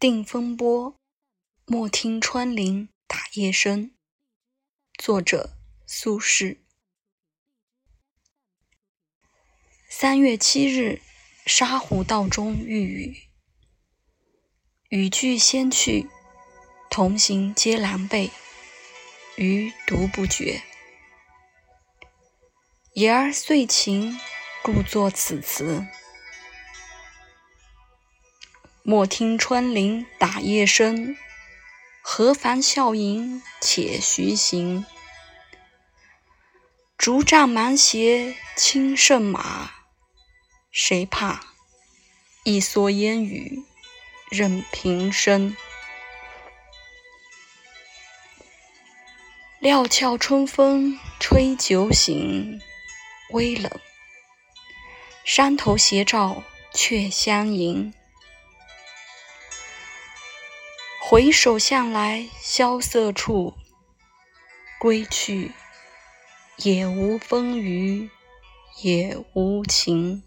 定风波，莫听穿林打叶声。作者：苏轼。三月七日，沙湖道中遇雨，雨具先去，同行皆狼狈，余独不觉。言儿遂晴，故作此词。莫听穿林打叶声，何妨笑吟且徐行。竹杖芒鞋轻胜马，谁怕？一蓑烟雨任平生。料峭春风吹酒醒，微冷，山头斜照却相迎。回首向来萧瑟处，归去，也无风雨也无晴。